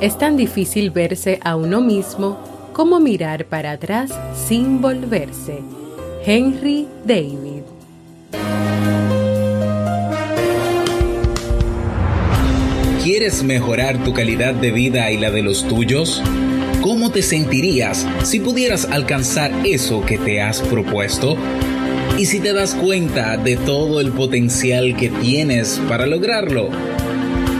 Es tan difícil verse a uno mismo como mirar para atrás sin volverse. Henry David. ¿Quieres mejorar tu calidad de vida y la de los tuyos? ¿Cómo te sentirías si pudieras alcanzar eso que te has propuesto? ¿Y si te das cuenta de todo el potencial que tienes para lograrlo?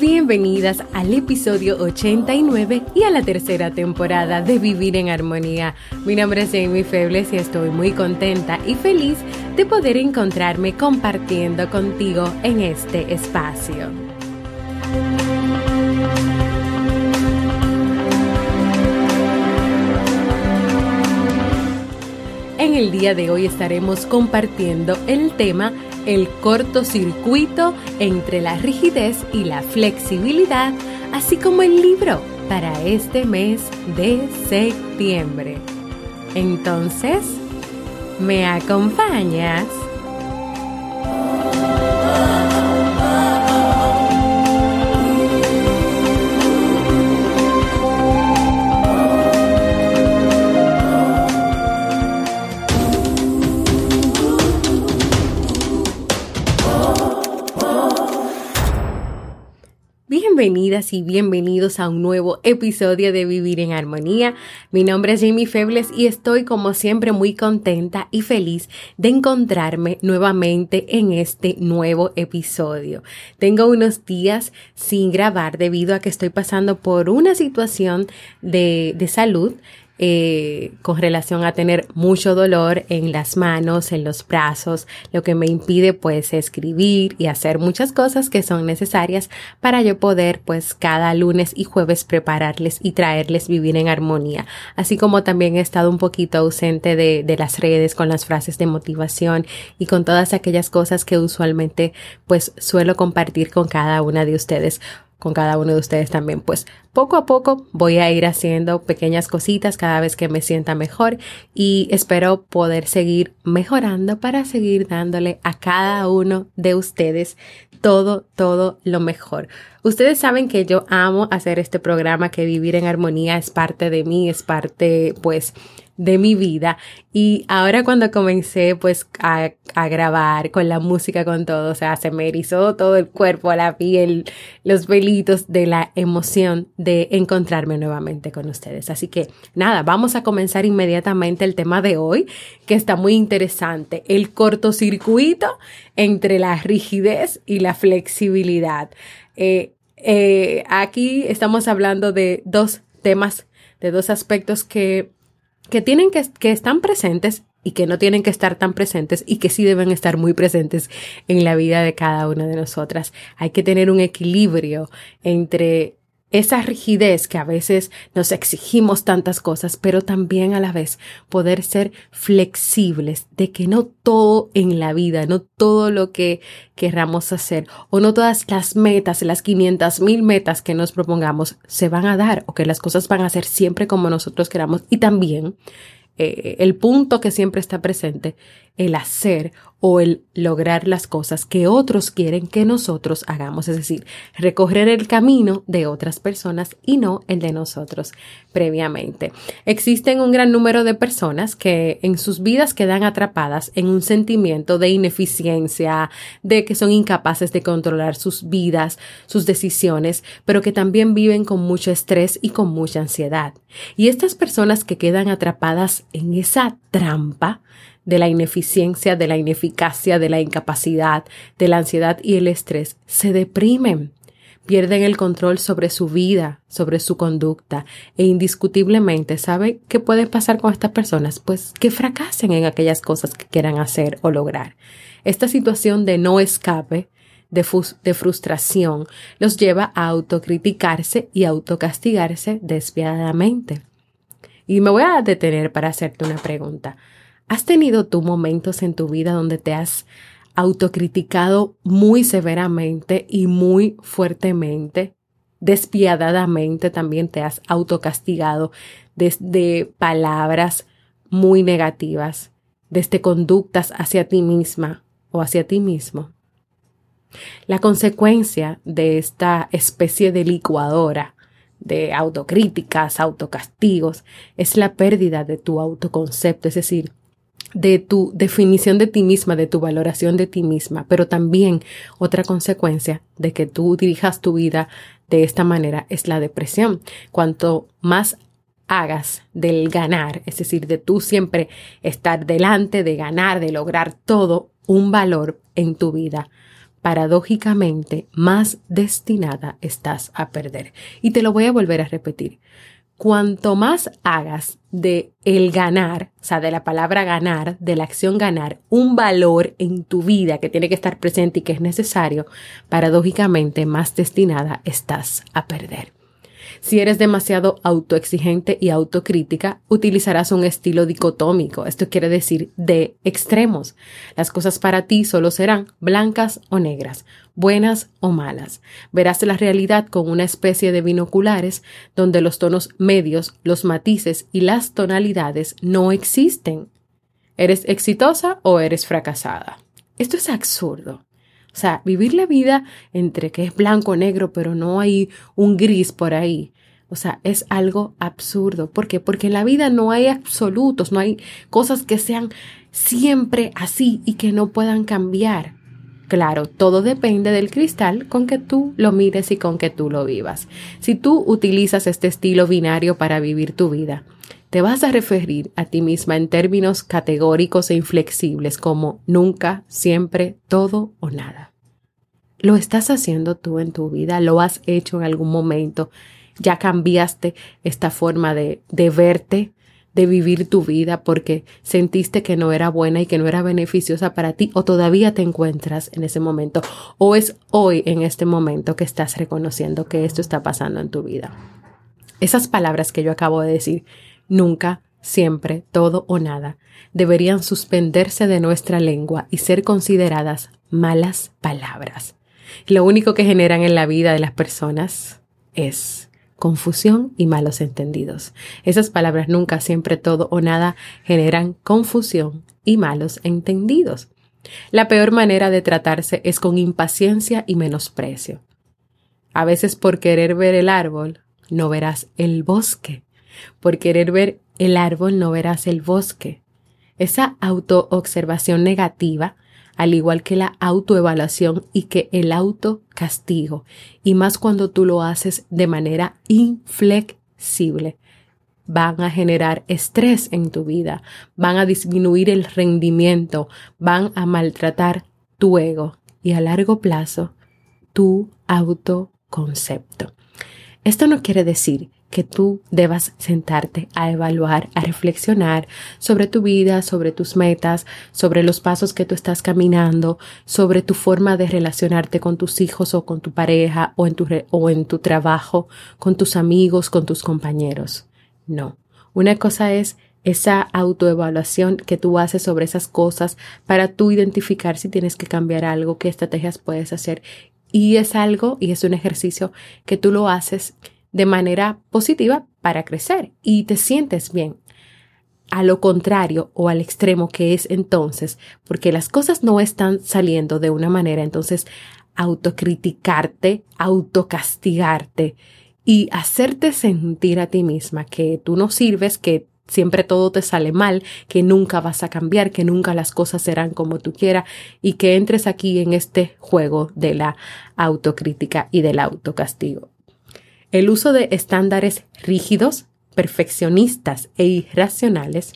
Bienvenidas al episodio 89 y a la tercera temporada de Vivir en Armonía. Mi nombre es Jamie Febles y estoy muy contenta y feliz de poder encontrarme compartiendo contigo en este espacio. En el día de hoy estaremos compartiendo el tema el cortocircuito entre la rigidez y la flexibilidad, así como el libro para este mes de septiembre. Entonces, ¿me acompañas? Bienvenidas y bienvenidos a un nuevo episodio de Vivir en Armonía. Mi nombre es Jamie Febles y estoy como siempre muy contenta y feliz de encontrarme nuevamente en este nuevo episodio. Tengo unos días sin grabar debido a que estoy pasando por una situación de, de salud eh, con relación a tener mucho dolor en las manos, en los brazos, lo que me impide pues escribir y hacer muchas cosas que son necesarias para yo poder pues cada lunes y jueves prepararles y traerles vivir en armonía. Así como también he estado un poquito ausente de, de las redes con las frases de motivación y con todas aquellas cosas que usualmente pues suelo compartir con cada una de ustedes con cada uno de ustedes también. Pues poco a poco voy a ir haciendo pequeñas cositas cada vez que me sienta mejor y espero poder seguir mejorando para seguir dándole a cada uno de ustedes todo, todo lo mejor. Ustedes saben que yo amo hacer este programa, que vivir en armonía es parte de mí, es parte pues de mi vida. Y ahora cuando comencé pues a, a, grabar con la música, con todo, o sea, se me erizó todo el cuerpo, la piel, los velitos de la emoción de encontrarme nuevamente con ustedes. Así que nada, vamos a comenzar inmediatamente el tema de hoy, que está muy interesante, el cortocircuito entre la rigidez y la flexibilidad. Eh, eh, aquí estamos hablando de dos temas, de dos aspectos que que tienen que, que están presentes y que no tienen que estar tan presentes y que sí deben estar muy presentes en la vida de cada una de nosotras. Hay que tener un equilibrio entre esa rigidez que a veces nos exigimos tantas cosas, pero también a la vez poder ser flexibles de que no todo en la vida, no todo lo que querramos hacer o no todas las metas, las 500 mil metas que nos propongamos se van a dar o que las cosas van a ser siempre como nosotros queramos. Y también eh, el punto que siempre está presente, el hacer o el lograr las cosas que otros quieren que nosotros hagamos, es decir, recorrer el camino de otras personas y no el de nosotros previamente. Existen un gran número de personas que en sus vidas quedan atrapadas en un sentimiento de ineficiencia, de que son incapaces de controlar sus vidas, sus decisiones, pero que también viven con mucho estrés y con mucha ansiedad. Y estas personas que quedan atrapadas en esa trampa, de la ineficiencia, de la ineficacia, de la incapacidad, de la ansiedad y el estrés, se deprimen, pierden el control sobre su vida, sobre su conducta e indiscutiblemente, ¿sabe qué puede pasar con estas personas? Pues que fracasen en aquellas cosas que quieran hacer o lograr. Esta situación de no escape, de, de frustración, los lleva a autocriticarse y autocastigarse despiadadamente. Y me voy a detener para hacerte una pregunta. ¿Has tenido tú momentos en tu vida donde te has autocriticado muy severamente y muy fuertemente? Despiadadamente también te has autocastigado desde palabras muy negativas, desde conductas hacia ti misma o hacia ti mismo. La consecuencia de esta especie de licuadora de autocríticas, autocastigos, es la pérdida de tu autoconcepto, es decir, de tu definición de ti misma, de tu valoración de ti misma, pero también otra consecuencia de que tú dirijas tu vida de esta manera es la depresión. Cuanto más hagas del ganar, es decir, de tú siempre estar delante, de ganar, de lograr todo un valor en tu vida, paradójicamente más destinada estás a perder. Y te lo voy a volver a repetir cuanto más hagas de el ganar, o sea, de la palabra ganar, de la acción ganar, un valor en tu vida que tiene que estar presente y que es necesario, paradójicamente más destinada estás a perder. Si eres demasiado autoexigente y autocrítica, utilizarás un estilo dicotómico. Esto quiere decir de extremos. Las cosas para ti solo serán blancas o negras, buenas o malas. Verás la realidad con una especie de binoculares donde los tonos medios, los matices y las tonalidades no existen. ¿Eres exitosa o eres fracasada? Esto es absurdo. O sea, vivir la vida entre que es blanco negro, pero no hay un gris por ahí. O sea, es algo absurdo. ¿Por qué? Porque en la vida no hay absolutos, no hay cosas que sean siempre así y que no puedan cambiar. Claro, todo depende del cristal con que tú lo mires y con que tú lo vivas. Si tú utilizas este estilo binario para vivir tu vida, te vas a referir a ti misma en términos categóricos e inflexibles como nunca, siempre, todo o nada. ¿Lo estás haciendo tú en tu vida? ¿Lo has hecho en algún momento? ¿Ya cambiaste esta forma de, de verte, de vivir tu vida porque sentiste que no era buena y que no era beneficiosa para ti o todavía te encuentras en ese momento o es hoy en este momento que estás reconociendo que esto está pasando en tu vida. Esas palabras que yo acabo de decir nunca, siempre, todo o nada, deberían suspenderse de nuestra lengua y ser consideradas malas palabras. Lo único que generan en la vida de las personas es confusión y malos entendidos. Esas palabras nunca, siempre, todo o nada generan confusión y malos entendidos. La peor manera de tratarse es con impaciencia y menosprecio. A veces por querer ver el árbol, no verás el bosque. Por querer ver el árbol no verás el bosque. Esa autoobservación negativa, al igual que la autoevaluación y que el autocastigo, y más cuando tú lo haces de manera inflexible, van a generar estrés en tu vida, van a disminuir el rendimiento, van a maltratar tu ego y a largo plazo tu autoconcepto. Esto no quiere decir que tú debas sentarte a evaluar, a reflexionar sobre tu vida, sobre tus metas, sobre los pasos que tú estás caminando, sobre tu forma de relacionarte con tus hijos o con tu pareja o en tu, o en tu trabajo, con tus amigos, con tus compañeros. No. Una cosa es esa autoevaluación que tú haces sobre esas cosas para tú identificar si tienes que cambiar algo, qué estrategias puedes hacer. Y es algo y es un ejercicio que tú lo haces de manera positiva para crecer y te sientes bien. a lo contrario o al extremo que es entonces, porque las cosas no están saliendo de una manera, entonces autocriticarte, autocastigarte y hacerte sentir a ti misma que tú no sirves, que siempre todo te sale mal, que nunca vas a cambiar, que nunca las cosas serán como tú quieras y que entres aquí en este juego de la autocrítica y del autocastigo. El uso de estándares rígidos perfeccionistas e irracionales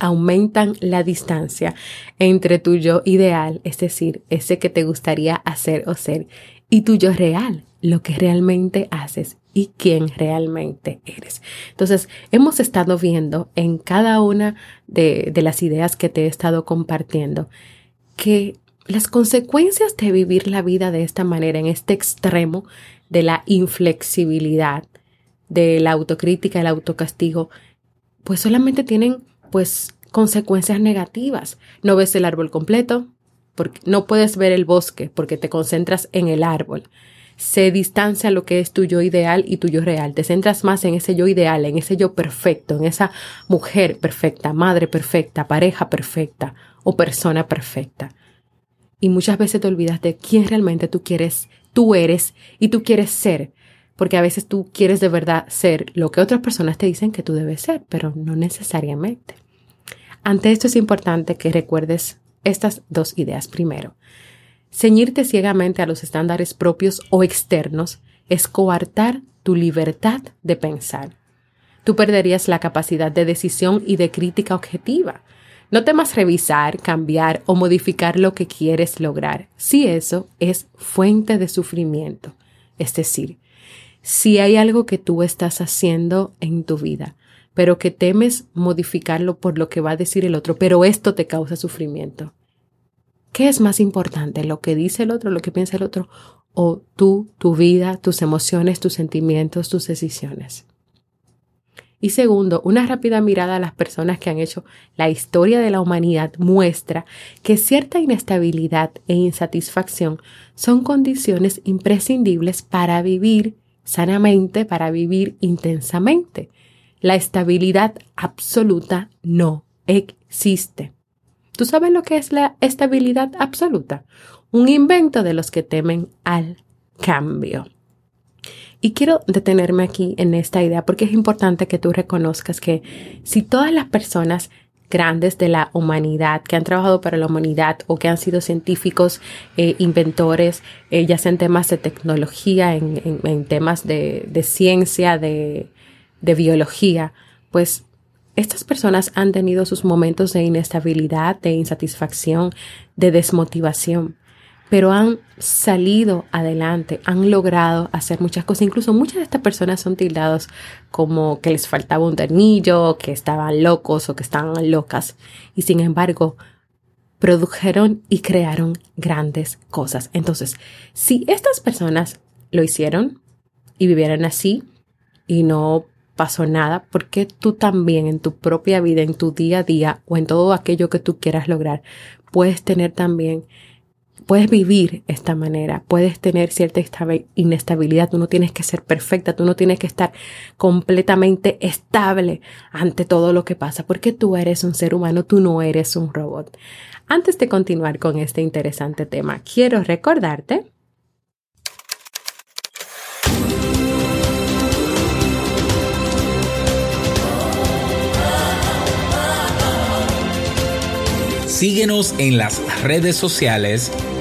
aumentan la distancia entre tu yo ideal, es decir, ese que te gustaría hacer o ser, y tu yo real, lo que realmente haces y quién realmente eres. Entonces, hemos estado viendo en cada una de, de las ideas que te he estado compartiendo que las consecuencias de vivir la vida de esta manera, en este extremo de la inflexibilidad, de la autocrítica, el autocastigo, pues solamente tienen pues consecuencias negativas. No ves el árbol completo, porque no puedes ver el bosque porque te concentras en el árbol. Se distancia lo que es tu yo ideal y tu yo real. Te centras más en ese yo ideal, en ese yo perfecto, en esa mujer perfecta, madre perfecta, pareja perfecta o persona perfecta. Y muchas veces te olvidas de quién realmente tú quieres, tú eres y tú quieres ser porque a veces tú quieres de verdad ser lo que otras personas te dicen que tú debes ser, pero no necesariamente. Ante esto es importante que recuerdes estas dos ideas. Primero, ceñirte ciegamente a los estándares propios o externos es coartar tu libertad de pensar. Tú perderías la capacidad de decisión y de crítica objetiva. No temas revisar, cambiar o modificar lo que quieres lograr, si eso es fuente de sufrimiento. Es decir, si hay algo que tú estás haciendo en tu vida, pero que temes modificarlo por lo que va a decir el otro, pero esto te causa sufrimiento. ¿Qué es más importante, lo que dice el otro, lo que piensa el otro, o tú, tu vida, tus emociones, tus sentimientos, tus decisiones? Y segundo, una rápida mirada a las personas que han hecho la historia de la humanidad muestra que cierta inestabilidad e insatisfacción son condiciones imprescindibles para vivir sanamente para vivir intensamente. La estabilidad absoluta no existe. ¿Tú sabes lo que es la estabilidad absoluta? Un invento de los que temen al cambio. Y quiero detenerme aquí en esta idea porque es importante que tú reconozcas que si todas las personas grandes de la humanidad, que han trabajado para la humanidad o que han sido científicos, eh, inventores, eh, ya sea en temas de tecnología, en, temas de, ciencia, de biología, pues estas personas han tenido sus momentos de inestabilidad, de insatisfacción, de desmotivación pero han salido adelante, han logrado hacer muchas cosas. Incluso muchas de estas personas son tildados como que les faltaba un tornillo, que estaban locos o que estaban locas. Y sin embargo, produjeron y crearon grandes cosas. Entonces, si estas personas lo hicieron y vivieron así y no pasó nada, ¿por qué tú también en tu propia vida, en tu día a día o en todo aquello que tú quieras lograr, puedes tener también puedes vivir esta manera, puedes tener cierta inestabilidad, tú no tienes que ser perfecta, tú no tienes que estar completamente estable ante todo lo que pasa, porque tú eres un ser humano, tú no eres un robot. Antes de continuar con este interesante tema, quiero recordarte Síguenos en las redes sociales,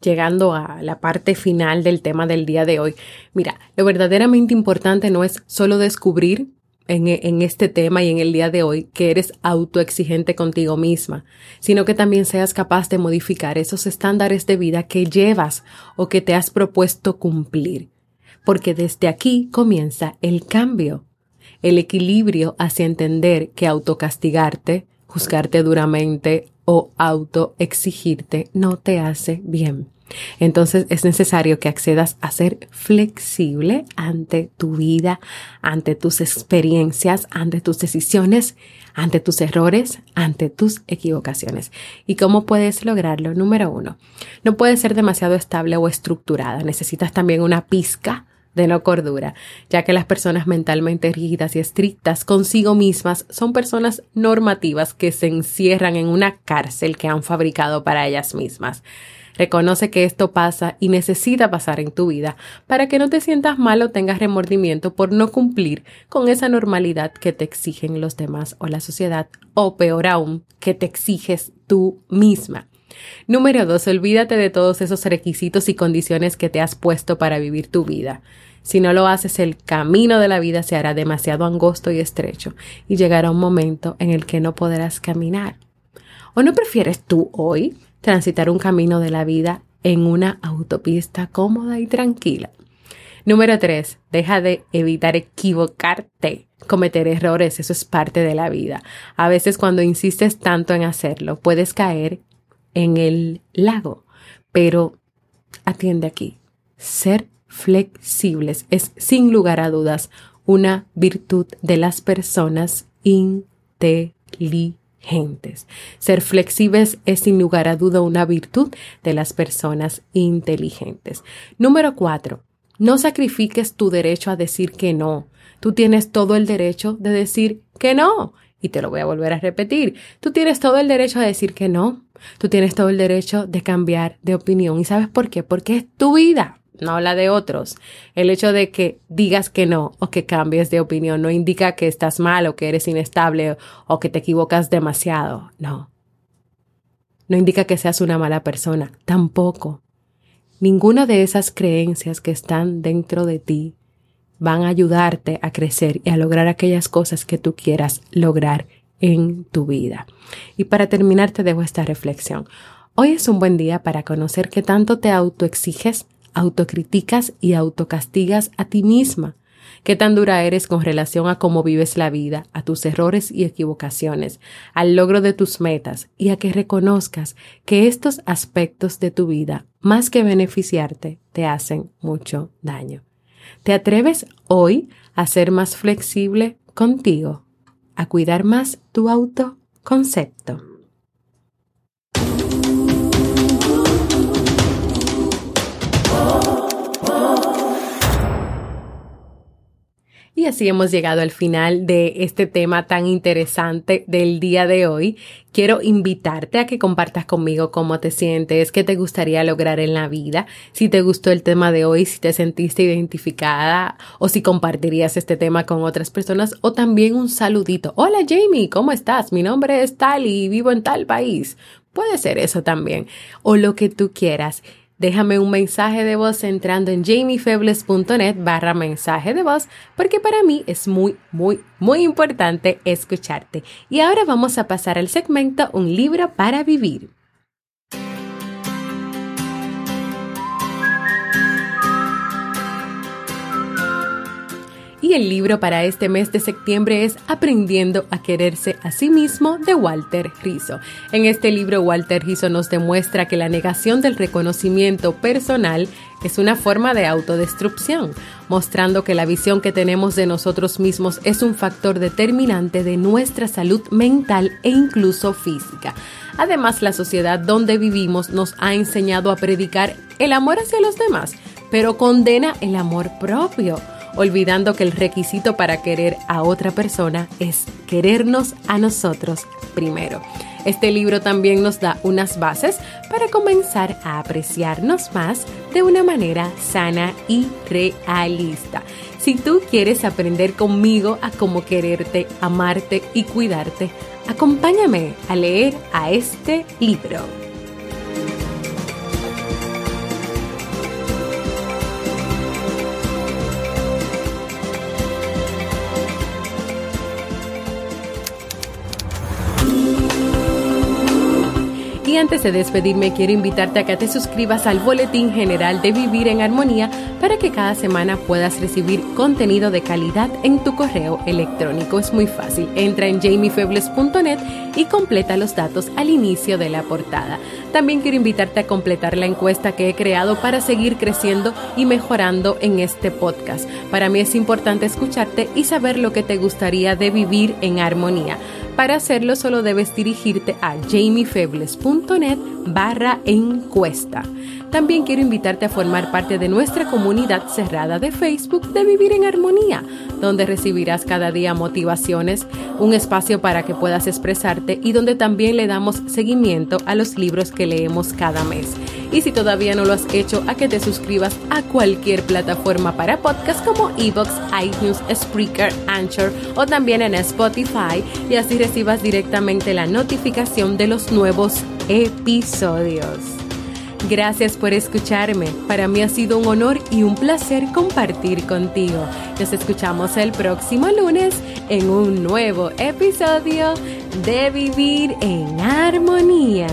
llegando a la parte final del tema del día de hoy, mira, lo verdaderamente importante no es solo descubrir en, en, este tema y en el día de hoy que eres autoexigente contigo misma, sino que también seas capaz de modificar esos estándares de vida que llevas o que te has propuesto cumplir. Porque desde aquí comienza el cambio, el equilibrio hacia entender que autocastigarte, juzgarte duramente o autoexigirte no te hace bien. Entonces es necesario que accedas a ser flexible ante tu vida, ante tus experiencias, ante tus decisiones, ante tus errores, ante tus equivocaciones. ¿Y cómo puedes lograrlo? Número uno, no puedes ser demasiado estable o estructurada. Necesitas también una pizca de no cordura, ya que las personas mentalmente rígidas y estrictas consigo mismas son personas normativas que se encierran en una cárcel que han fabricado para ellas mismas. Reconoce que esto pasa y necesita pasar en tu vida para que no te sientas mal o tengas remordimiento por no cumplir con esa normalidad que te exigen los demás o la sociedad, o peor aún, que te exiges tú misma. Número dos, olvídate de todos esos requisitos y condiciones que te has puesto para vivir tu vida. Si no lo haces, el camino de la vida se hará demasiado angosto y estrecho y llegará un momento en el que no podrás caminar. ¿O no prefieres tú hoy transitar un camino de la vida en una autopista cómoda y tranquila. Número 3. Deja de evitar equivocarte. Cometer errores, eso es parte de la vida. A veces cuando insistes tanto en hacerlo, puedes caer en el lago. Pero atiende aquí. Ser flexibles es sin lugar a dudas una virtud de las personas inteligentes ser flexibles es sin lugar a duda una virtud de las personas inteligentes. Número cuatro, no sacrifiques tu derecho a decir que no. Tú tienes todo el derecho de decir que no. Y te lo voy a volver a repetir. Tú tienes todo el derecho a decir que no. Tú tienes todo el derecho de cambiar de opinión. ¿Y sabes por qué? Porque es tu vida no habla de otros. El hecho de que digas que no o que cambies de opinión no indica que estás mal o que eres inestable o que te equivocas demasiado. No. No indica que seas una mala persona. Tampoco. Ninguna de esas creencias que están dentro de ti van a ayudarte a crecer y a lograr aquellas cosas que tú quieras lograr en tu vida. Y para terminar te dejo esta reflexión. Hoy es un buen día para conocer qué tanto te autoexiges autocriticas y autocastigas a ti misma. Qué tan dura eres con relación a cómo vives la vida, a tus errores y equivocaciones, al logro de tus metas y a que reconozcas que estos aspectos de tu vida, más que beneficiarte, te hacen mucho daño. ¿Te atreves hoy a ser más flexible contigo, a cuidar más tu autoconcepto? Y así hemos llegado al final de este tema tan interesante del día de hoy. Quiero invitarte a que compartas conmigo cómo te sientes, qué te gustaría lograr en la vida, si te gustó el tema de hoy, si te sentiste identificada o si compartirías este tema con otras personas o también un saludito. Hola Jamie, ¿cómo estás? Mi nombre es tal y vivo en tal país. Puede ser eso también o lo que tú quieras. Déjame un mensaje de voz entrando en jamiefebles.net barra mensaje de voz porque para mí es muy, muy, muy importante escucharte. Y ahora vamos a pasar al segmento Un libro para vivir. El libro para este mes de septiembre es Aprendiendo a quererse a sí mismo de Walter Rizzo. En este libro Walter Rizzo nos demuestra que la negación del reconocimiento personal es una forma de autodestrucción, mostrando que la visión que tenemos de nosotros mismos es un factor determinante de nuestra salud mental e incluso física. Además, la sociedad donde vivimos nos ha enseñado a predicar el amor hacia los demás, pero condena el amor propio olvidando que el requisito para querer a otra persona es querernos a nosotros primero. Este libro también nos da unas bases para comenzar a apreciarnos más de una manera sana y realista. Si tú quieres aprender conmigo a cómo quererte, amarte y cuidarte, acompáñame a leer a este libro. Antes de despedirme, quiero invitarte a que te suscribas al Boletín General de Vivir en Armonía para que cada semana puedas recibir contenido de calidad en tu correo electrónico. Es muy fácil. Entra en jamiefebles.net y completa los datos al inicio de la portada. También quiero invitarte a completar la encuesta que he creado para seguir creciendo y mejorando en este podcast. Para mí es importante escucharte y saber lo que te gustaría de vivir en armonía. Para hacerlo solo debes dirigirte a jamiefebles.net barra encuesta. También quiero invitarte a formar parte de nuestra comunidad cerrada de Facebook de Vivir en Armonía, donde recibirás cada día motivaciones, un espacio para que puedas expresarte y donde también le damos seguimiento a los libros que leemos cada mes. Y si todavía no lo has hecho, a que te suscribas a cualquier plataforma para podcast como Evox, iTunes, Spreaker, Anchor o también en Spotify y así recibas directamente la notificación de los nuevos episodios. Gracias por escucharme. Para mí ha sido un honor y un placer compartir contigo. Nos escuchamos el próximo lunes en un nuevo episodio de Vivir en Armonía.